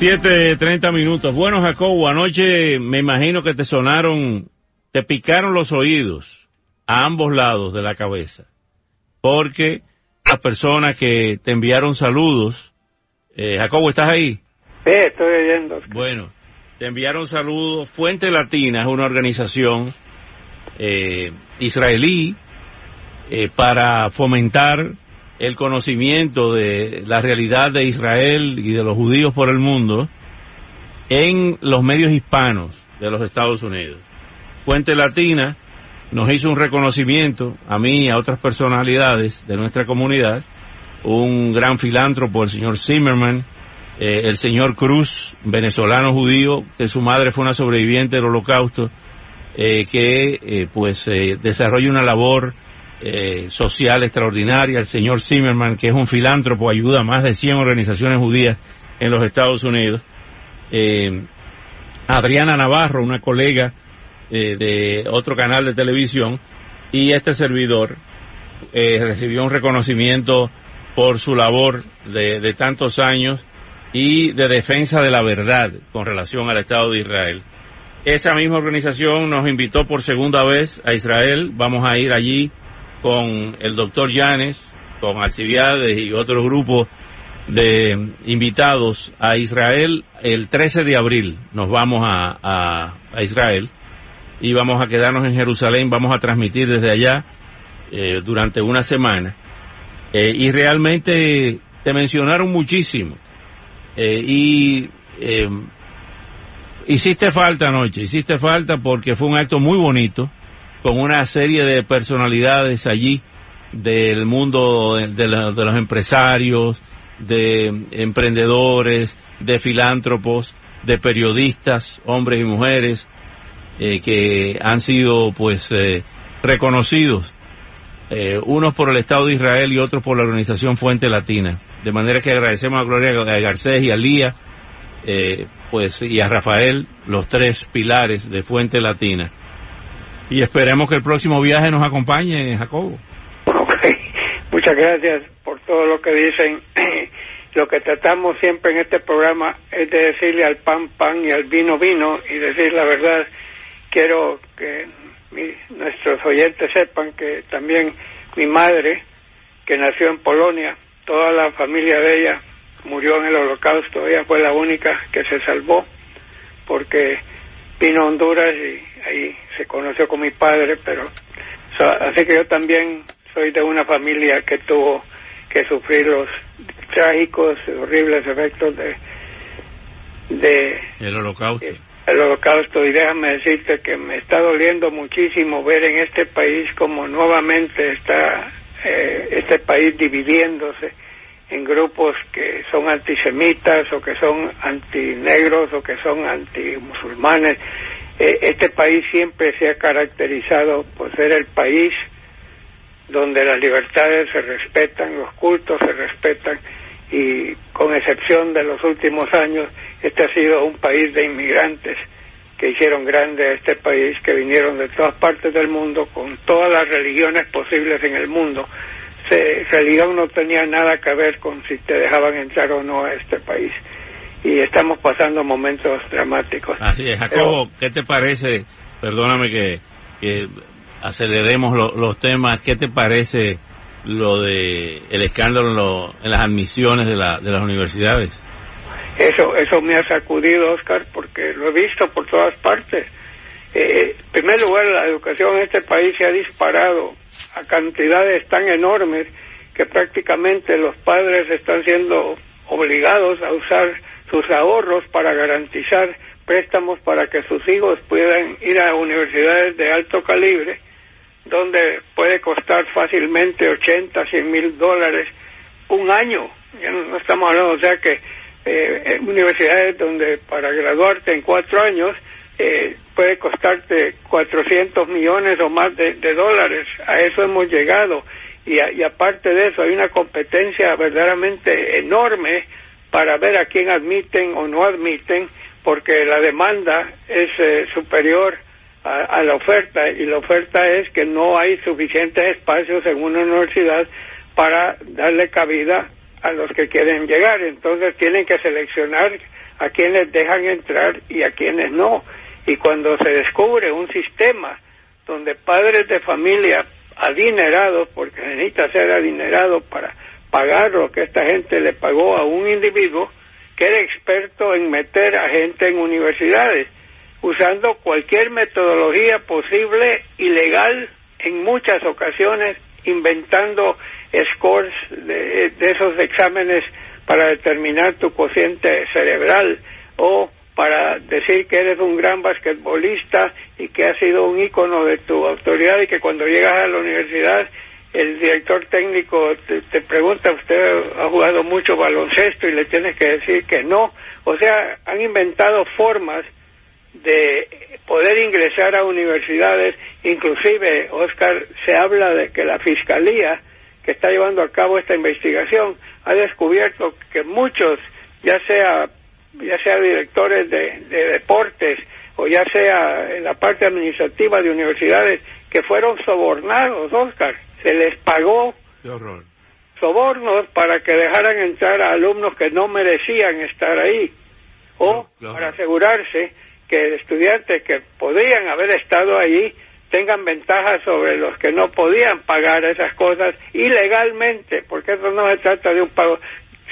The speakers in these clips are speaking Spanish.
7.30 minutos. Bueno, Jacobo, anoche me imagino que te sonaron, te picaron los oídos a ambos lados de la cabeza. Porque las personas que te enviaron saludos, eh, Jacobo, ¿estás ahí? Sí, estoy oyendo. Bueno, te enviaron saludos. Fuente Latina es una organización eh, israelí eh, para fomentar el conocimiento de la realidad de Israel y de los judíos por el mundo en los medios hispanos de los Estados Unidos. Fuente Latina nos hizo un reconocimiento a mí y a otras personalidades de nuestra comunidad, un gran filántropo, el señor Zimmerman, eh, el señor Cruz, venezolano judío, que su madre fue una sobreviviente del holocausto, eh, que eh, pues desarrolla una labor eh, social extraordinaria, el señor Zimmerman, que es un filántropo, ayuda a más de 100 organizaciones judías en los Estados Unidos. Eh, Adriana Navarro, una colega eh, de otro canal de televisión, y este servidor recibió un reconocimiento por su labor de tantos años y de defensa de la verdad con relación al Estado de Israel. Esa misma organización nos invitó por segunda vez a Israel. Vamos a ir allí con el doctor Llanes, con Alcibiades y otro grupo de invitados a Israel el 13 de abril. Nos vamos a, a, Israel y vamos a quedarnos en Jerusalén, vamos a transmitir desde allá eh, durante una semana. Eh, y realmente te mencionaron muchísimo. Eh, y hiciste falta anoche, hiciste falta porque fue un acto muy bonito con una serie de personalidades allí del mundo de, los empresarios, de emprendedores, de filántropos, de periodistas, hombres y mujeres, eh, que han sido pues eh, reconocidos, eh, unos por el Estado de Israel y otros por la organización Fuente Latina. De manera que agradecemos a Gloria Garcés y a Lía, pues y a Rafael, los tres pilares de Fuente Latina y esperemos que el próximo viaje nos acompañe, Jacobo. Ok, muchas gracias por todo lo que dicen. lo que tratamos siempre en este programa es de decirle al pan pan y al vino vino y decir la verdad. Quiero que nuestros oyentes sepan que también mi madre, que nació en Polonia, toda la familia de ella murió en el holocausto, ella fue la única que se salvó porque vino a Honduras y ahí se conoció con mi padre, pero así que yo también soy de una familia que tuvo que sufrir los trágicos, horribles efectos de de el holocausto. el holocausto y déjame decirte que me está doliendo muchísimo ver en este país como nuevamente está eh, este país dividiéndose en grupos que son antisemitas o que son antinegros o que son antimusulmanes. Eh, este país siempre se ha caracterizado por ser el país donde las libertades se respetan, los cultos se respetan y con excepción de los últimos años, este ha sido un país de inmigrantes que hicieron grande a este país, que vinieron de todas partes del mundo con todas las religiones posibles en el mundo se, religión no tenía nada que ver con si te dejaban entrar o no a este país. Y estamos pasando momentos dramáticos. Así es, Jacobo, ¿qué te parece? Perdóname que, que aceleremos los temas. ¿Qué te parece lo de el escándalo en, las admisiones de, la, de las universidades? Eso, eso me ha sacudido, Oscar, porque lo he visto por todas partes. Eh, en primer lugar, la educación en este país se ha disparado a cantidades tan enormes que prácticamente los padres están siendo obligados a usar sus ahorros para garantizar préstamos para que sus hijos puedan ir a universidades de alto calibre, donde puede costar fácilmente 80, 100 mil dólares un año. Ya no, estamos hablando, o sea que eh, universidades donde para graduarte en cuatro años eh, puede costarte 400 millones o más de, dólares. A eso hemos llegado. Y, y, aparte de eso, hay una competencia verdaderamente enorme para ver a quién admiten o no admiten, porque la demanda es eh, superior a, la oferta y la oferta es que no hay suficientes espacios en una universidad para darle cabida a los que quieren llegar. Entonces tienen que seleccionar a quienes dejan entrar y a quienes no. Y cuando se descubre un sistema donde padres de familia adinerados, porque necesita ser adinerado para pagar lo que esta gente le pagó a un individuo, que era experto en meter a gente en universidades usando cualquier metodología posible y legal en muchas ocasiones, inventando scores de, esos exámenes para determinar tu cociente cerebral o para decir que eres un gran basquetbolista y que has sido un ícono de tu autoridad y que cuando llegas a la universidad el director técnico te, pregunta, usted ha jugado mucho baloncesto y le tienes que decir que no. O sea, han inventado formas de poder ingresar a universidades, inclusive, Oscar, se habla de que la Fiscalía, que está llevando a cabo esta investigación, ha descubierto que muchos, ya sea, ya sea directores de, deportes o ya sea en la parte administrativa de universidades, que fueron sobornados, Oscar, se les pagó sobornos para que dejaran entrar a alumnos que no merecían estar ahí, o para asegurarse que estudiantes que podrían haber estado allí tengan ventajas sobre los que no podían pagar esas cosas ilegalmente, porque eso no se trata de un pago.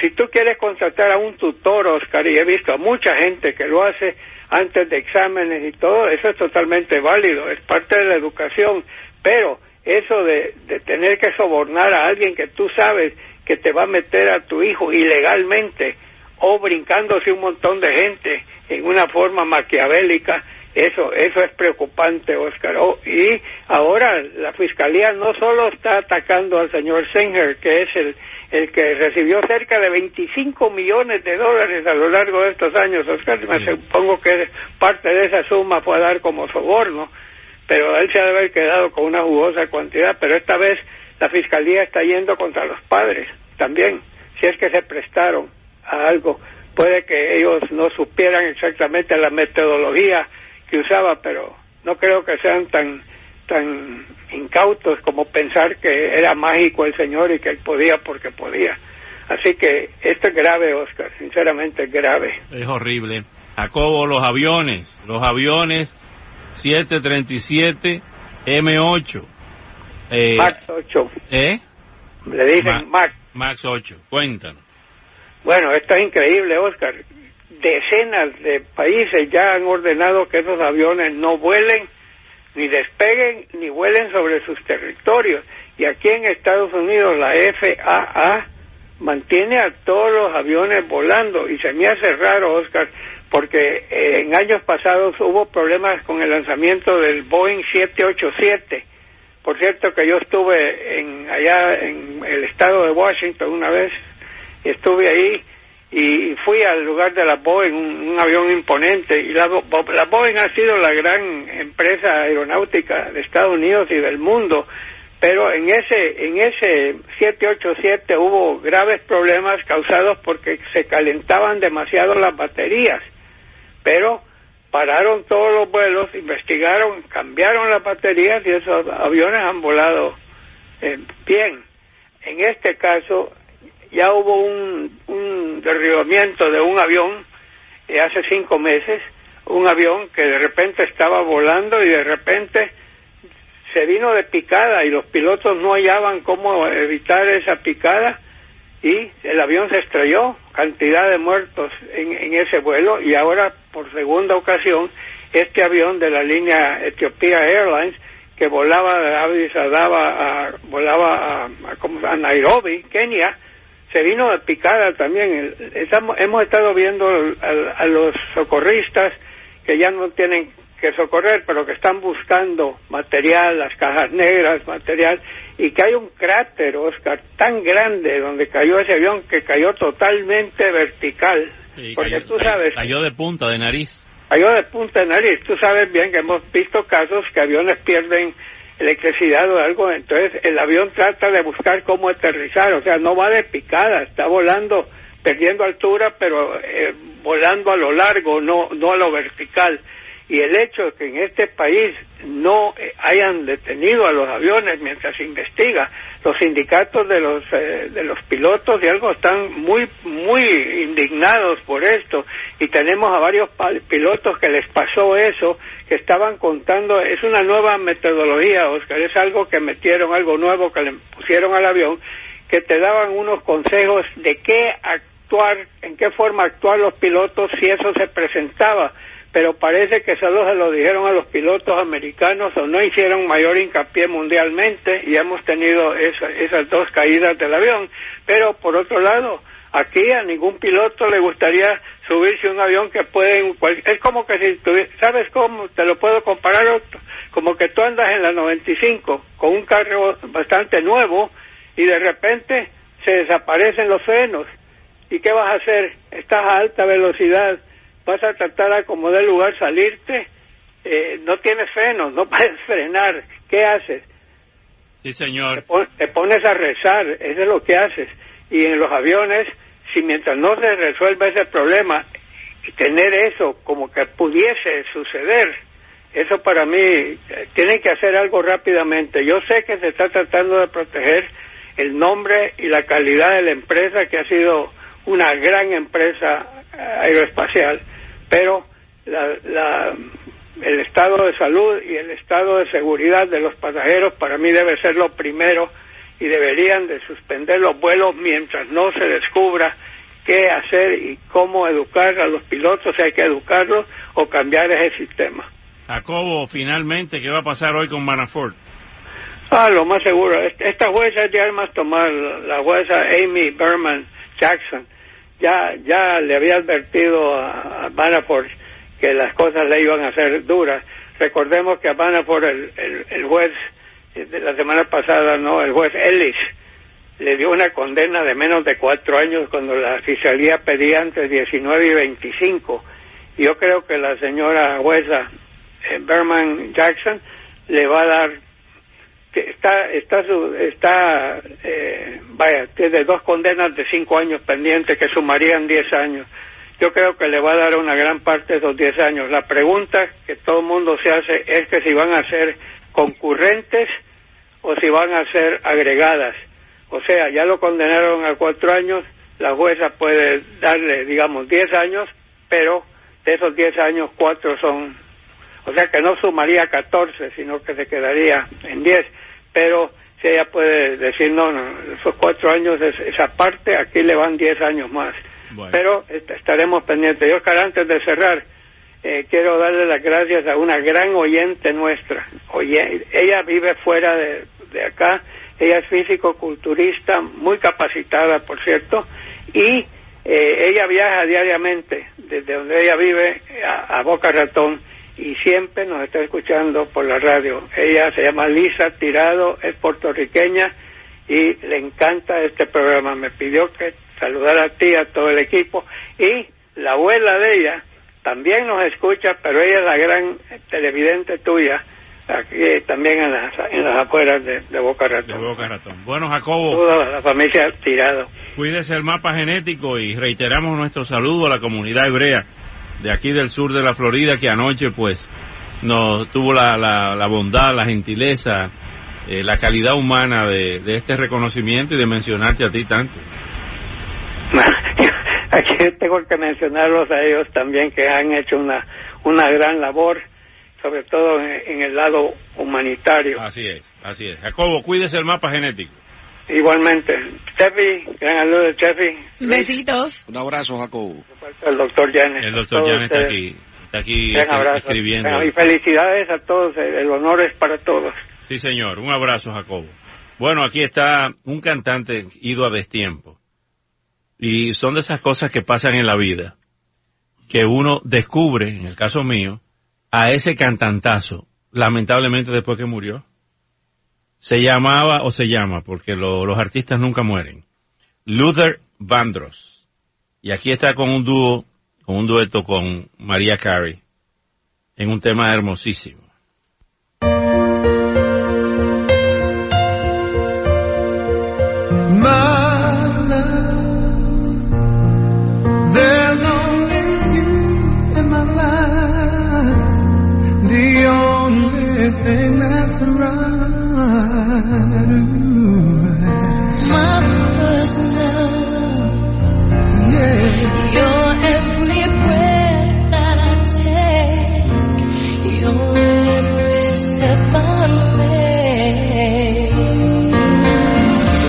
Si tú quieres contratar a un tutor, Oscar, y he visto a mucha gente que lo hace antes de exámenes y todo, eso es totalmente válido, es parte de la educación, pero eso de, de tener que sobornar a alguien que tú sabes que te va a meter a tu hijo ilegalmente o brincándose un montón de gente en una forma maquiavélica, eso, eso es preocupante, Oscar. Oh, y ahora la fiscalía no solo está atacando al señor Singer, que es el, el que recibió cerca de 25 millones de dólares a lo largo de estos años, Oscar, me supongo que parte de esa suma fue a dar como soborno, pero él se ha de haber quedado con una jugosa cantidad, pero esta vez la fiscalía está yendo contra los padres también, si es que se prestaron a algo puede que ellos no supieran exactamente la metodología que usaba, pero no creo que sean tan tan incautos como pensar que era mágico el señor y que él podía porque podía. Así que esto es grave, Oscar, sinceramente es grave. Es horrible. Jacobo, los aviones, los aviones 737 M8. Eh, Max 8. ¿Eh? Le dicen Max. Max 8, cuéntanos. Bueno, esto es increíble, Oscar. Decenas de países ya han ordenado que esos aviones no vuelen, ni despeguen, ni vuelen sobre sus territorios. Y aquí en Estados Unidos la FAA mantiene a todos los aviones volando. Y se me hace raro, Oscar, porque eh, en años pasados hubo problemas con el lanzamiento del Boeing 787. Por cierto que yo estuve en, allá en el estado de Washington una vez estuve ahí y fui al lugar de la Boeing, un, avión imponente, y la, la Boeing ha sido la gran empresa aeronáutica de Estados Unidos y del mundo, pero en ese en ese 787 hubo graves problemas causados porque se calentaban demasiado las baterías, pero pararon todos los vuelos, investigaron, cambiaron las baterías y esos aviones han volado eh, bien. En este caso ya hubo un, un derribamiento de un avión eh, hace cinco meses, un avión que de repente estaba volando y de repente se vino de picada y los pilotos no hallaban cómo evitar esa picada y el avión se estrelló, cantidad de muertos en, ese vuelo y ahora por segunda ocasión este avión de la línea Ethiopia Airlines que volaba de a, volaba a, a, a Nairobi, Kenia, se vino a picada también. Estamos, hemos estado viendo a, los socorristas que ya no tienen que socorrer, pero que están buscando material, las cajas negras, material, y que hay un cráter, Oscar, tan grande donde cayó ese avión que cayó totalmente vertical. porque tú sabes. Cayó de punta, de nariz. cayó de punta de nariz. Tú sabes bien que hemos visto casos que aviones pierden electricidad o algo, entonces el avión trata de buscar cómo aterrizar, o sea, no va de picada, está volando, perdiendo altura, pero eh, volando a lo largo, no, no a lo vertical y el hecho de que en este país no eh, hayan detenido a los aviones mientras se investiga los sindicatos de los eh, de los pilotos y algo están muy muy indignados por esto. Y tenemos a varios pilotos que les pasó eso que estaban contando es una nueva metodología Oscar es algo que metieron algo nuevo que le pusieron al avión que te daban unos consejos de qué actuar en qué forma actuar los pilotos si eso se presentaba pero parece que solo se lo dijeron a los pilotos americanos o no hicieron mayor hincapié mundialmente y hemos tenido esas dos caídas del avión. Pero por otro lado, aquí a ningún piloto le gustaría subirse a un avión que puede... Es como que si ¿sabes cómo? Te lo puedo comparar, como que tú andas en la 95 con un carro bastante nuevo y de repente se desaparecen los frenos. ¿Y qué vas a hacer? Estás a alta velocidad vas a tratar a como de lugar salirte, eh, no tienes frenos, no puedes frenar, ¿qué haces? Sí, señor. Te, pones a rezar, eso es lo que haces. Y en los aviones, si mientras no se resuelva ese problema, y tener eso como que pudiese suceder, eso para mí, eh, tienen que hacer algo rápidamente. Yo sé que se está tratando de proteger el nombre y la calidad de la empresa, que ha sido una gran empresa eh, aeroespacial, pero la, el estado de salud y el estado de seguridad de los pasajeros para mí debe ser lo primero y deberían de suspender los vuelos mientras no se descubra qué hacer y cómo educar a los pilotos, si hay que educarlos o cambiar ese sistema. Jacobo, finalmente, ¿qué va a pasar hoy con Manafort? Ah, lo más seguro. Esta jueza de armas tomar, la jueza Amy Berman Jackson, ya, ya le había advertido a, Manafort que las cosas le iban a ser duras. Recordemos que a Manafort el, el, juez de la semana pasada, no, el juez Ellis, le dio una condena de menos de cuatro años cuando la fiscalía pedía entre 19 y 25. Yo creo que la señora jueza eh, Berman Jackson le va a dar está está está eh, vaya tiene dos condenas de cinco años pendientes que sumarían diez años. Yo creo que le va a dar una gran parte de esos diez años. La pregunta que todo el mundo se hace es que si van a ser concurrentes o si van a ser agregadas. O sea ya lo condenaron a cuatro años la jueza puede darle digamos diez años pero de esos diez años cuatro son o sea que no sumaría 14, sino que se quedaría en 10 pero si ella puede decir, no, no, esos cuatro años es esa parte, aquí le van diez años más. Pero estaremos pendientes. Yo, Oscar, antes de cerrar, eh, quiero darle las gracias a una gran oyente nuestra. Oye, ella vive fuera de, de acá, ella es físico-culturista, muy capacitada, por cierto, y eh, ella viaja diariamente desde donde ella vive a Boca Ratón y siempre nos está escuchando por la radio. Ella se llama Lisa Tirado, es puertorriqueña y le encanta este programa. Me pidió que saludara a ti, a todo el equipo y la abuela de ella también nos escucha, pero ella es la gran televidente tuya aquí también en las, en las afueras de, Boca Ratón. De Boca Ratón. Bueno, Jacobo. Toda la familia Tirado. Cuídese el mapa genético y reiteramos nuestro saludo a la comunidad hebrea de aquí del sur de la Florida que anoche pues nos tuvo la, la, bondad, la gentileza, eh, la calidad humana de, este reconocimiento y de mencionarte a ti tanto. Aquí tengo que mencionarlos a ellos también que han hecho una, una gran labor, sobre todo en, el lado humanitario. Así es, así es. Jacobo, cuídese el mapa genético. Igualmente. Chefi, gran saludo, Chefi. Besitos. Un abrazo, Jacobo. El doctor Janes. El doctor Janes está aquí, está aquí escribiendo. Y felicidades a todos, el honor es para todos. Sí, señor. Un abrazo, Jacobo. Bueno, aquí está un cantante ido a destiempo. Y son de esas cosas que pasan en la vida, que uno descubre, en el caso mío, a ese cantantazo, lamentablemente después que murió se llamaba o se llama, porque los artistas nunca mueren, Luther Vandross. Y aquí está con un dúo, con un dueto con María Carey, en un tema hermosísimo. 嗯嗯嗯嗯